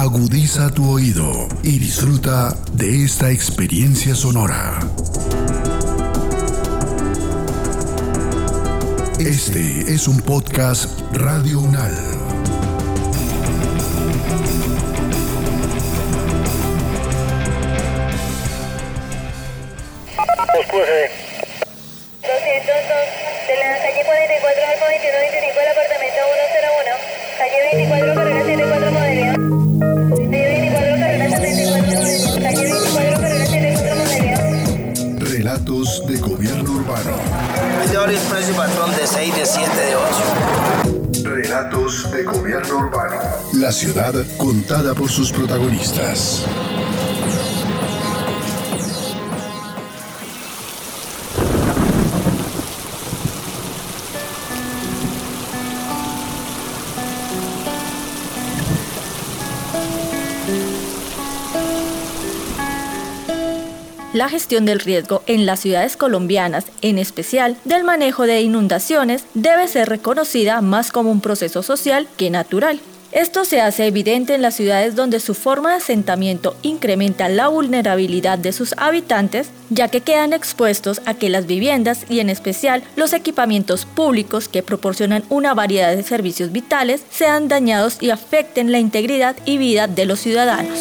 Agudiza tu oído y disfruta de esta experiencia sonora. Este es un podcast Radio Unal. Pues, 202 de la calle 44 al 2125 del apartamento 101. Calle 24 carrera De gobierno urbano. Es de horario expreso y patrón de 6, de 7, de 8. Relatos de gobierno urbano. La ciudad contada por sus protagonistas. La gestión del riesgo en las ciudades colombianas, en especial del manejo de inundaciones, debe ser reconocida más como un proceso social que natural. Esto se hace evidente en las ciudades donde su forma de asentamiento incrementa la vulnerabilidad de sus habitantes, ya que quedan expuestos a que las viviendas y en especial los equipamientos públicos que proporcionan una variedad de servicios vitales sean dañados y afecten la integridad y vida de los ciudadanos.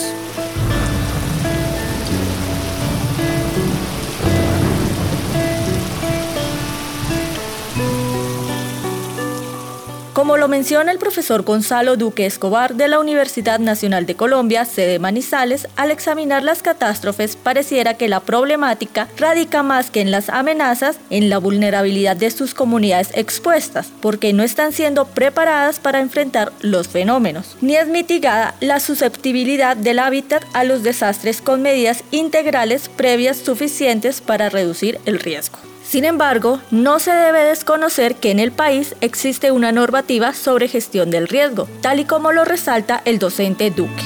Como lo menciona el profesor Gonzalo Duque Escobar de la Universidad Nacional de Colombia, sede Manizales, al examinar las catástrofes pareciera que la problemática radica más que en las amenazas, en la vulnerabilidad de sus comunidades expuestas, porque no están siendo preparadas para enfrentar los fenómenos, ni es mitigada la susceptibilidad del hábitat a los desastres con medidas integrales previas suficientes para reducir el riesgo. Sin embargo, no se debe desconocer que en el país existe una normativa sobre gestión del riesgo, tal y como lo resalta el docente Duque.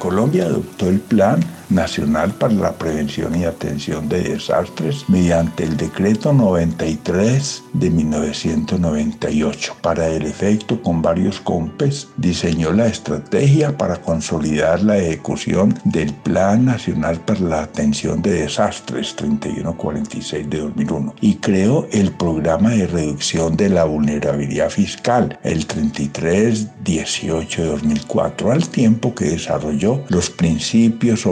Colombia adoptó el Plan Nacional para la Prevención y Atención de Desastres mediante el Decreto 93 de 1998. Para el efecto, con varios COMPES, diseñó la estrategia para consolidar la ejecución del Plan Nacional para la Atención de Desastres 3146 de 2001 y creó el Programa de Reducción de la Vulnerabilidad Fiscal, el 3318 de 2004, al tiempo que desarrolló los principios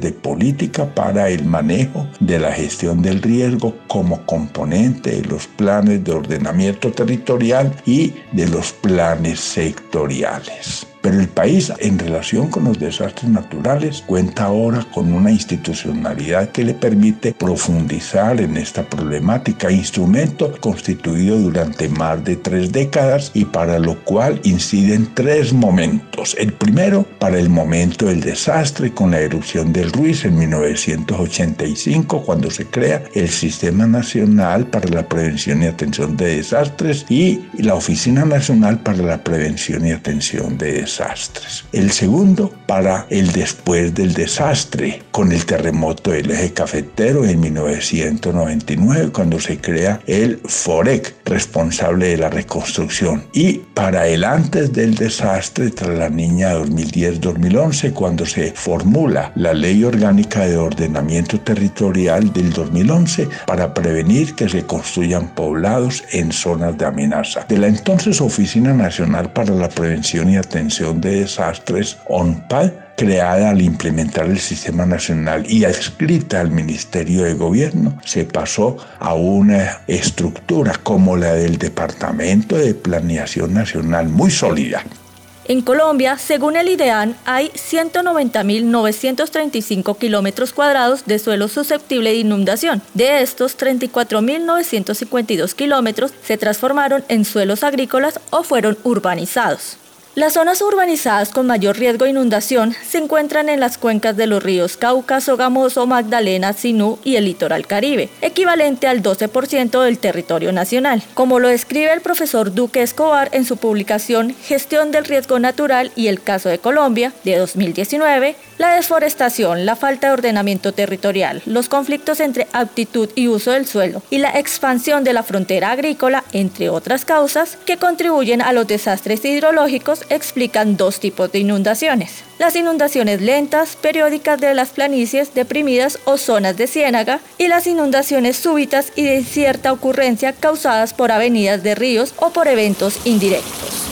de política para el manejo de la gestión del riesgo como componente de los planes de ordenamiento territorial y de los planes sectoriales. Pero el país en relación con los desastres naturales cuenta ahora con una institucionalidad que le permite profundizar en esta problemática, instrumento constituido durante más de tres décadas y para lo cual inciden tres momentos. El primero, para el momento del desastre con la erupción del Ruiz en 1985, cuando se crea el Sistema Nacional para la Prevención y Atención de Desastres y la Oficina Nacional para la Prevención y Atención de Desastres El segundo, para el después del desastre, con el terremoto del eje cafetero en 1999, cuando se crea el FOREC, responsable de la reconstrucción. Y para el antes del desastre, tras la niña 2010-2011, cuando se formula la Ley Orgánica de Ordenamiento Territorial del 2011 para prevenir que se construyan poblados en zonas de amenaza. De la entonces Oficina Nacional para la Prevención y Atención de Desastres, ONPAD, creada al implementar el Sistema Nacional y adscrita al Ministerio de Gobierno, se pasó a una estructura como la del Departamento de Planeación Nacional muy sólida. En Colombia, según el IDEAN, hay 190.935 kilómetros cuadrados de suelo susceptible de inundación. De estos, 34.952 kilómetros se transformaron en suelos agrícolas o fueron urbanizados. Las zonas urbanizadas con mayor riesgo de inundación se encuentran en las cuencas de los ríos Cauca, Sogamoso, Magdalena, Sinú y el litoral Caribe, equivalente al 12% del territorio nacional. Como lo describe el profesor Duque Escobar en su publicación Gestión del Riesgo Natural y el caso de Colombia de 2019, La deforestación, la falta de ordenamiento territorial, los conflictos entre aptitud y uso del suelo y la expansión de la frontera agrícola, entre otras causas, que contribuyen a los desastres hidrológicos, explican dos tipos de inundaciones. Las inundaciones lentas, periódicas de las planicies deprimidas o zonas de ciénaga y las inundaciones súbitas y de cierta ocurrencia causadas por avenidas de ríos o por eventos indirectos.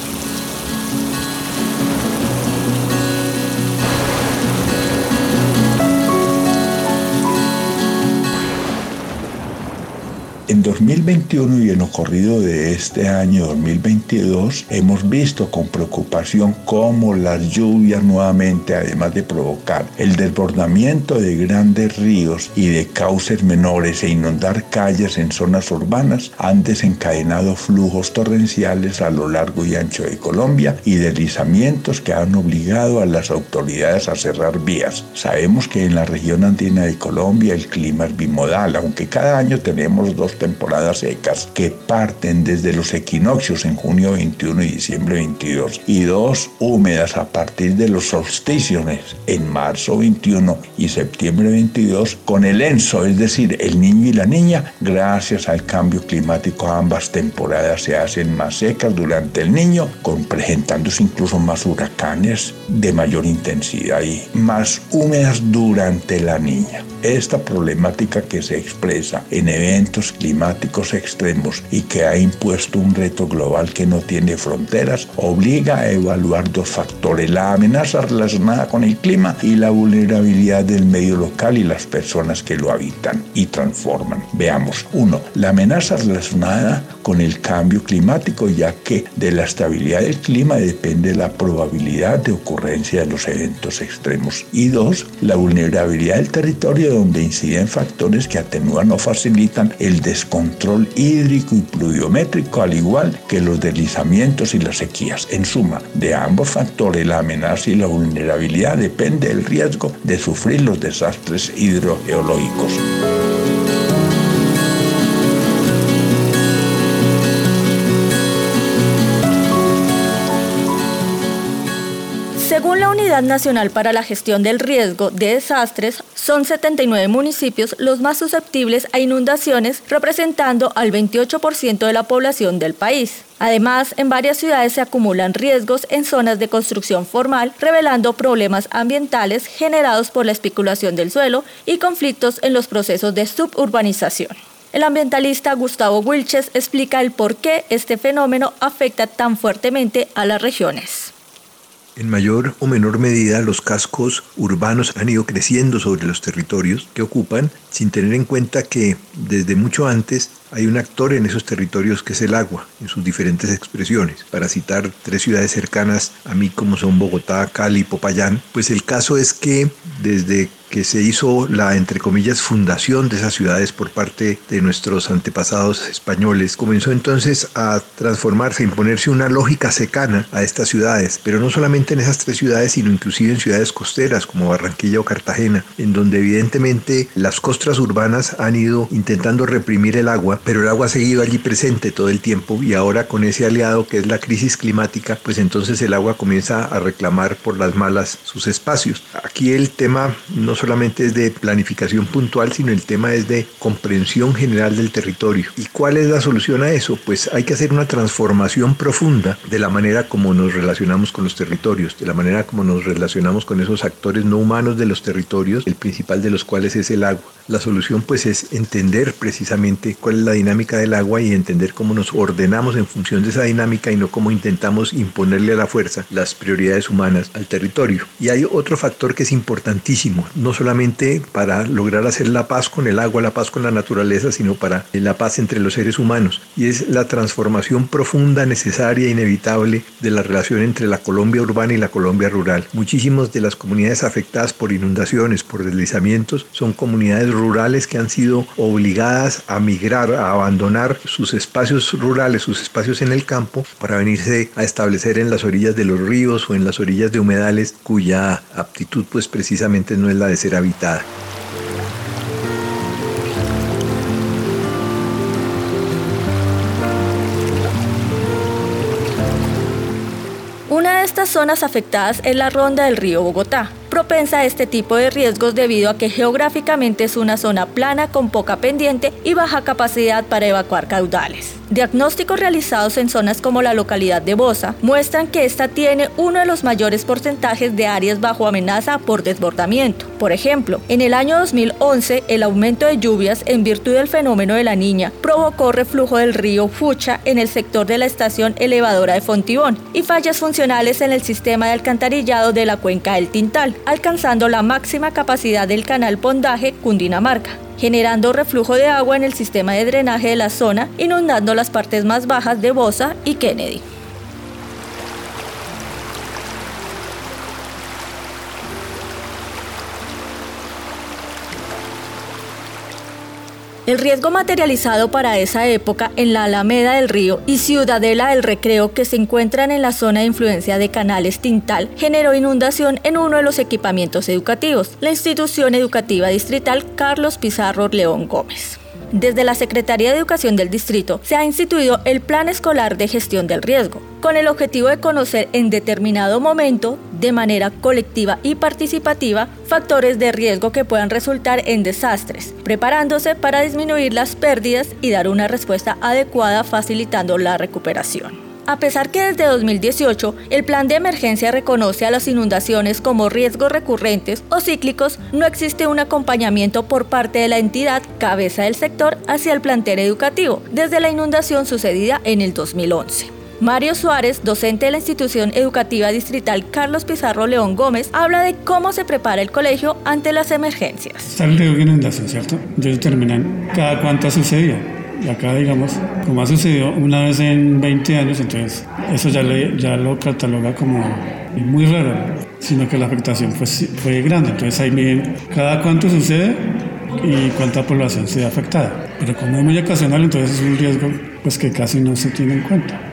En 2021 y en lo corrido de este año 2022 hemos visto con preocupación cómo las lluvias nuevamente, además de provocar el desbordamiento de grandes ríos y de cauces menores e inundar calles en zonas urbanas, han desencadenado flujos torrenciales a lo largo y ancho de Colombia y deslizamientos que han obligado a las autoridades a cerrar vías. Sabemos que en la región andina de Colombia el clima es bimodal, aunque cada año tenemos dos temporadas secas que parten desde los equinoccios en junio 21 y diciembre 22 y dos húmedas a partir de los solsticios en marzo 21 y septiembre 22 con el enso, es decir, el niño y la niña, gracias al cambio climático ambas temporadas se hacen más secas durante el niño, con presentándose incluso más huracanes de mayor intensidad y más húmedas durante la niña. Esta problemática que se expresa en eventos climáticos extremos y que ha impuesto un reto global que no tiene fronteras, obliga a evaluar dos factores, la amenaza relacionada con el clima y la vulnerabilidad del medio local y las personas que lo habitan y transforman. Veamos, uno, la amenaza relacionada con el cambio climático, ya que de la estabilidad del clima depende la probabilidad de ocurrencia de los eventos extremos. Y dos, la vulnerabilidad del territorio donde inciden factores que atenúan o facilitan el descontrol hídrico y pluviométrico, al igual que los deslizamientos y las sequías. En suma, de ambos factores, la amenaza y la vulnerabilidad depende del riesgo de sufrir los desastres hidrogeológicos. Según la Unidad Nacional para la Gestión del Riesgo de Desastres, son 79 municipios los más susceptibles a inundaciones, representando al 28% de la población del país. Además, en varias ciudades se acumulan riesgos en zonas de construcción formal, revelando problemas ambientales generados por la especulación del suelo y conflictos en los procesos de suburbanización. El ambientalista Gustavo Wilches explica el por qué este fenómeno afecta tan fuertemente a las regiones. En mayor o menor medida, los cascos urbanos han ido creciendo sobre los territorios que ocupan, sin tener en cuenta que desde mucho antes hay un actor en esos territorios que es el agua, en sus diferentes expresiones. Para citar tres ciudades cercanas a mí como son Bogotá, Cali Popayán, pues el caso es que desde que se hizo la, entre comillas, fundación de esas ciudades por parte de nuestros antepasados españoles, comenzó entonces a transformarse, a imponerse una lógica secana a estas ciudades, pero no solamente en esas tres ciudades, sino inclusive en ciudades costeras como Barranquilla o Cartagena, en donde evidentemente las costras urbanas han ido intentando reprimir el agua pero el agua ha seguido allí presente todo el tiempo y ahora con ese aliado que es la crisis climática, pues entonces el agua comienza a reclamar por las malas sus espacios. Aquí el tema no solamente es de planificación puntual, sino el tema es de comprensión general del territorio. ¿Y cuál es la solución a eso? Pues hay que hacer una transformación profunda de la manera como nos relacionamos con los territorios, de la manera como nos relacionamos con esos actores no humanos de los territorios, el principal de los cuales es el agua. La solución pues es entender precisamente cuál es la dinámica del agua y entender cómo nos ordenamos en función de esa dinámica y no cómo intentamos imponerle a la fuerza las prioridades humanas al territorio. Y hay otro factor que es importantísimo, no solamente para lograr hacer la paz con el agua, la paz con la naturaleza, sino para la paz entre los seres humanos. Y es la transformación profunda, necesaria e inevitable de la relación entre la Colombia urbana y la Colombia rural. Muchísimas de las comunidades afectadas por inundaciones, por deslizamientos, son comunidades rurales que han sido obligadas a migrar, a abandonar sus espacios rurales, sus espacios en el campo, para venirse a establecer en las orillas de los ríos o en las orillas de humedales cuya aptitud pues precisamente no es la de ser habitada. Una de estas zonas afectadas es la ronda del río Bogotá, propensa a este tipo de riesgos debido a que geográficamente es una zona plana con poca pendiente y baja capacidad para evacuar caudales. Diagnósticos realizados en zonas como la localidad de Bosa muestran que esta tiene uno de los mayores porcentajes de áreas bajo amenaza por desbordamiento. Por ejemplo, en el año 2011, el aumento de lluvias en virtud del fenómeno de la niña provocó reflujo del río Fucha en el sector de la estación elevadora de Fontibón y fallas funcionales en el sistema de alcantarillado de la cuenca del Tintal, alcanzando la máxima capacidad del canal Pondaje Cundinamarca generando reflujo de agua en el sistema de drenaje de la zona, inundando las partes más bajas de Bosa y Kennedy. El riesgo materializado para esa época en la Alameda del Río y Ciudadela del Recreo que se encuentran en la zona de influencia de Canales Tintal generó inundación en uno de los equipamientos educativos, la institución educativa distrital Carlos Pizarro León Gómez. Desde la Secretaría de Educación del Distrito se ha instituido el Plan Escolar de Gestión del Riesgo, con el objetivo de conocer en determinado momento, de manera colectiva y participativa, factores de riesgo que puedan resultar en desastres, preparándose para disminuir las pérdidas y dar una respuesta adecuada facilitando la recuperación. A pesar que desde 2018 el plan de emergencia reconoce a las inundaciones como riesgos recurrentes o cíclicos, no existe un acompañamiento por parte de la entidad cabeza del sector hacia el plantel educativo desde la inundación sucedida en el 2011. Mario Suárez, docente de la institución educativa distrital Carlos Pizarro León Gómez, habla de cómo se prepara el colegio ante las emergencias. Está el riesgo de inundación, ¿cierto? Ellos determinan cada cuánto ha sucedido y acá, digamos, como ha sucedido una vez en 20 años, entonces eso ya, le, lo cataloga como muy raro, sino que la afectación fue, fue grande. Entonces ahí miden cada cuánto sucede y cuánta población se ve afectada. Pero como es muy ocasional, entonces es un riesgo pues, que casi no se tiene en cuenta.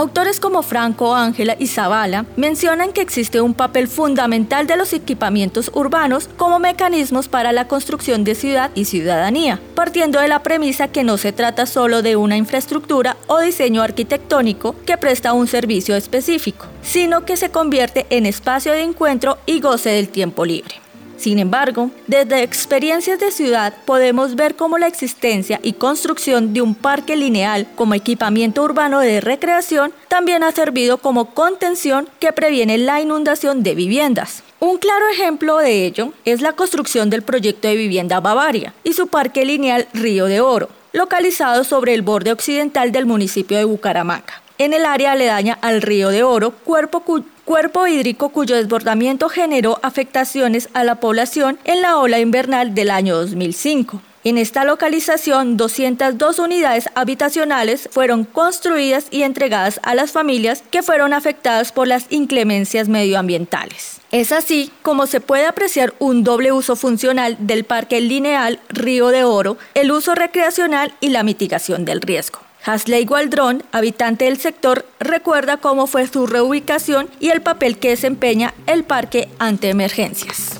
Autores como Franco, Ángela y Zavala mencionan que existe un papel fundamental de los equipamientos urbanos como mecanismos para la construcción de ciudad y ciudadanía, partiendo de la premisa que no se trata solo de una infraestructura o diseño arquitectónico que presta un servicio específico, sino que se convierte en espacio de encuentro y goce del tiempo libre. Sin embargo, desde experiencias de ciudad podemos ver cómo la existencia y construcción de un parque lineal como equipamiento urbano de recreación también ha servido como contención que previene la inundación de viviendas. Un claro ejemplo de ello es la construcción del proyecto de vivienda Bavaria y su parque lineal Río de Oro, localizado sobre el borde occidental del municipio de Bucaramanga, en el área aledaña al Río de Oro, cuerpo cuerpo hídrico cuyo desbordamiento generó afectaciones a la población en la ola invernal del año 2005. En esta localización, 202 unidades habitacionales fueron construidas y entregadas a las familias que fueron afectadas por las inclemencias medioambientales. Es así como se puede apreciar un doble uso funcional del Parque Lineal Río de Oro, el uso recreacional y la mitigación del riesgo. Hasley Gualdrón, habitante del sector, recuerda cómo fue su reubicación y el papel que desempeña el parque ante emergencias.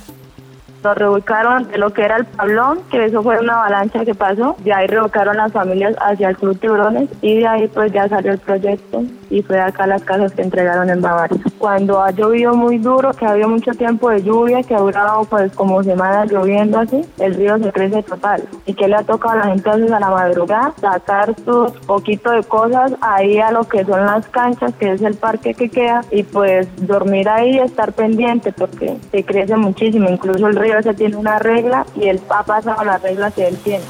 Nos reubicaron de lo que era el Pablón, que eso fue una avalancha que pasó. De ahí reubicaron las familias hacia el Club Tiburones y de ahí pues ya salió el proyecto y fue acá las casas que entregaron en Bavaria. Cuando ha llovido muy duro, que ha habido mucho tiempo de lluvia, que ha durado pues como semanas lloviendo así, el río se crece total. ¿Y que le ha tocado a la gente a a la madrugada? Sacar sus poquito de cosas ahí a lo que son las canchas, que es el parque que queda, y pues dormir ahí y estar pendiente porque se crece muchísimo. Incluso el río se tiene una regla y él ha pasado la regla que él tiene.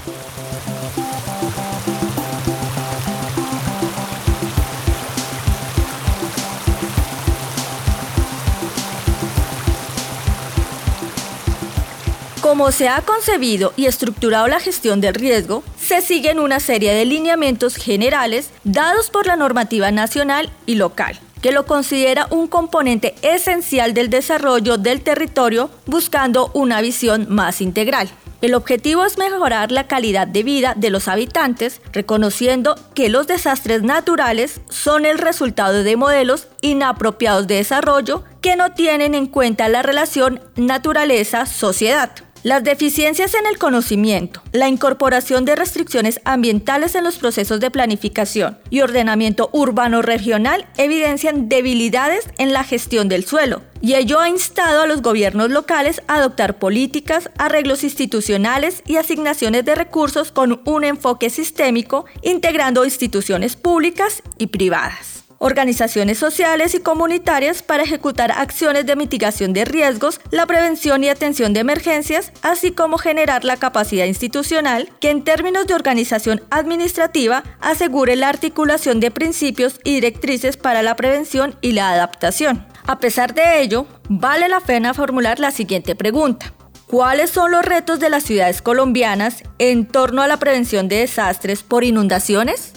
Como se ha concebido y estructurado la gestión del riesgo, se siguen una serie de lineamientos generales dados por la normativa nacional y local que lo considera un componente esencial del desarrollo del territorio buscando una visión más integral. El objetivo es mejorar la calidad de vida de los habitantes, reconociendo que los desastres naturales son el resultado de modelos inapropiados de desarrollo que no tienen en cuenta la relación naturaleza-sociedad. Las deficiencias en el conocimiento, la incorporación de restricciones ambientales en los procesos de planificación y ordenamiento urbano regional evidencian debilidades en la gestión del suelo, y ello ha instado a los gobiernos locales a adoptar políticas, arreglos institucionales y asignaciones de recursos con un enfoque sistémico, integrando instituciones públicas y privadas organizaciones sociales y comunitarias para ejecutar acciones de mitigación de riesgos, la prevención y atención de emergencias, así como generar la capacidad institucional que en términos de organización administrativa asegure la articulación de principios y directrices para la prevención y la adaptación. A pesar de ello, vale la pena formular la siguiente pregunta. ¿Cuáles son los retos de las ciudades colombianas en torno a la prevención de desastres por inundaciones?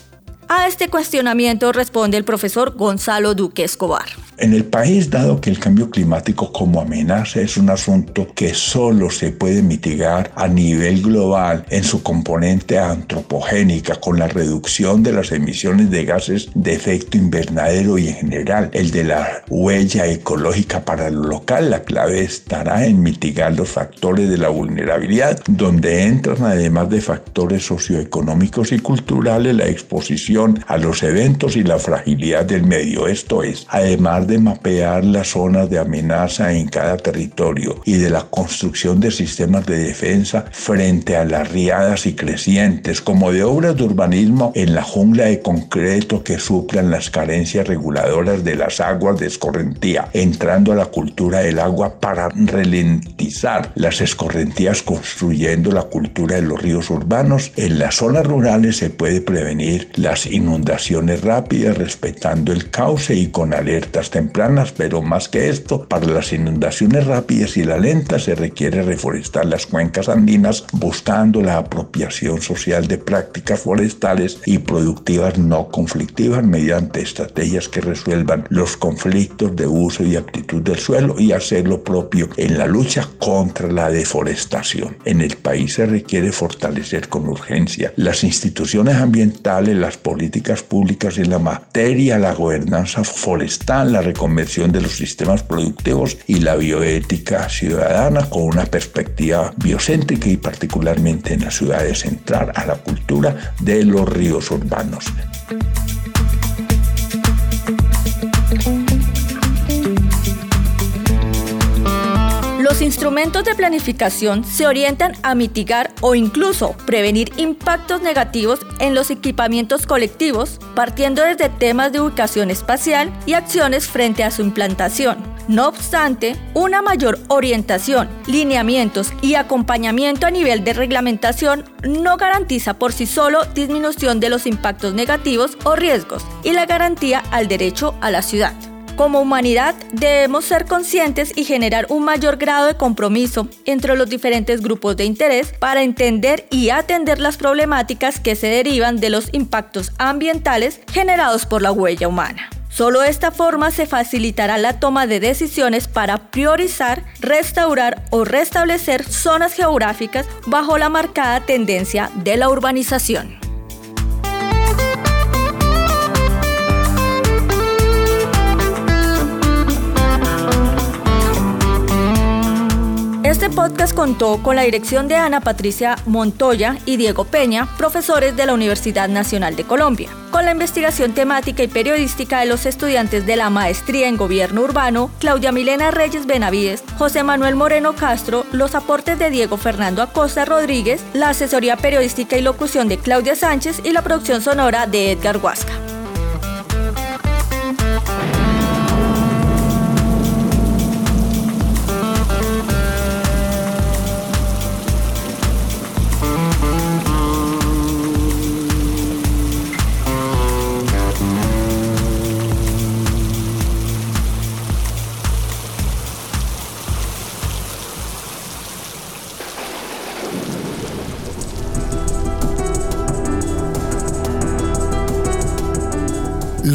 A este cuestionamiento responde el profesor Gonzalo Duque Escobar. En el país, dado que el cambio climático como amenaza es un asunto que solo se puede mitigar a nivel global en su componente antropogénica con la reducción de las emisiones de gases de efecto invernadero y en general el de la huella ecológica para lo local, la clave estará en mitigar los factores de la vulnerabilidad, donde entran además de factores socioeconómicos y culturales la exposición a los eventos y la fragilidad del medio. Esto es, además de mapear las zonas de amenaza en cada territorio y de la construcción de sistemas de defensa frente a las riadas y crecientes, como de obras de urbanismo en la jungla de concreto que suplan las carencias reguladoras de las aguas de escorrentía, entrando a la cultura del agua para ralentizar las escorrentías construyendo la cultura de los ríos urbanos. En las zonas rurales se puede prevenir las inundaciones rápidas respetando el cauce y con alertas tempranas, pero más que esto, para las inundaciones rápidas y la lenta se requiere reforestar las cuencas andinas buscando la apropiación social de prácticas forestales y productivas no conflictivas mediante estrategias que resuelvan los conflictos de uso y actitud del suelo y hacer lo propio en la lucha contra la deforestación. En el país se requiere fortalecer con urgencia las instituciones ambientales, las políticas públicas en la materia, la gobernanza forestal, la reconversión de los sistemas productivos y la bioética ciudadana con una perspectiva biocéntrica y particularmente en las ciudades entrar a la cultura de los ríos urbanos. Los instrumentos de planificación se orientan a mitigar o incluso prevenir impactos negativos en los equipamientos colectivos, partiendo desde temas de ubicación espacial y acciones frente a su implantación. No obstante, una mayor orientación, lineamientos y acompañamiento a nivel de reglamentación no garantiza por sí solo disminución de los impactos negativos o riesgos y la garantía al derecho a la ciudad. Como humanidad debemos ser conscientes y generar un mayor grado de compromiso entre los diferentes grupos de interés para entender y atender las problemáticas que se derivan de los impactos ambientales generados por la huella humana. Solo de esta forma se facilitará la toma de decisiones para priorizar, restaurar o restablecer zonas geográficas bajo la marcada tendencia de la urbanización. Este podcast contó con la dirección de Ana Patricia Montoya y Diego Peña, profesores de la Universidad Nacional de Colombia, con la investigación temática y periodística de los estudiantes de la Maestría en Gobierno Urbano, Claudia Milena Reyes Benavides, José Manuel Moreno Castro, los aportes de Diego Fernando Acosta Rodríguez, la asesoría periodística y locución de Claudia Sánchez y la producción sonora de Edgar Huasca.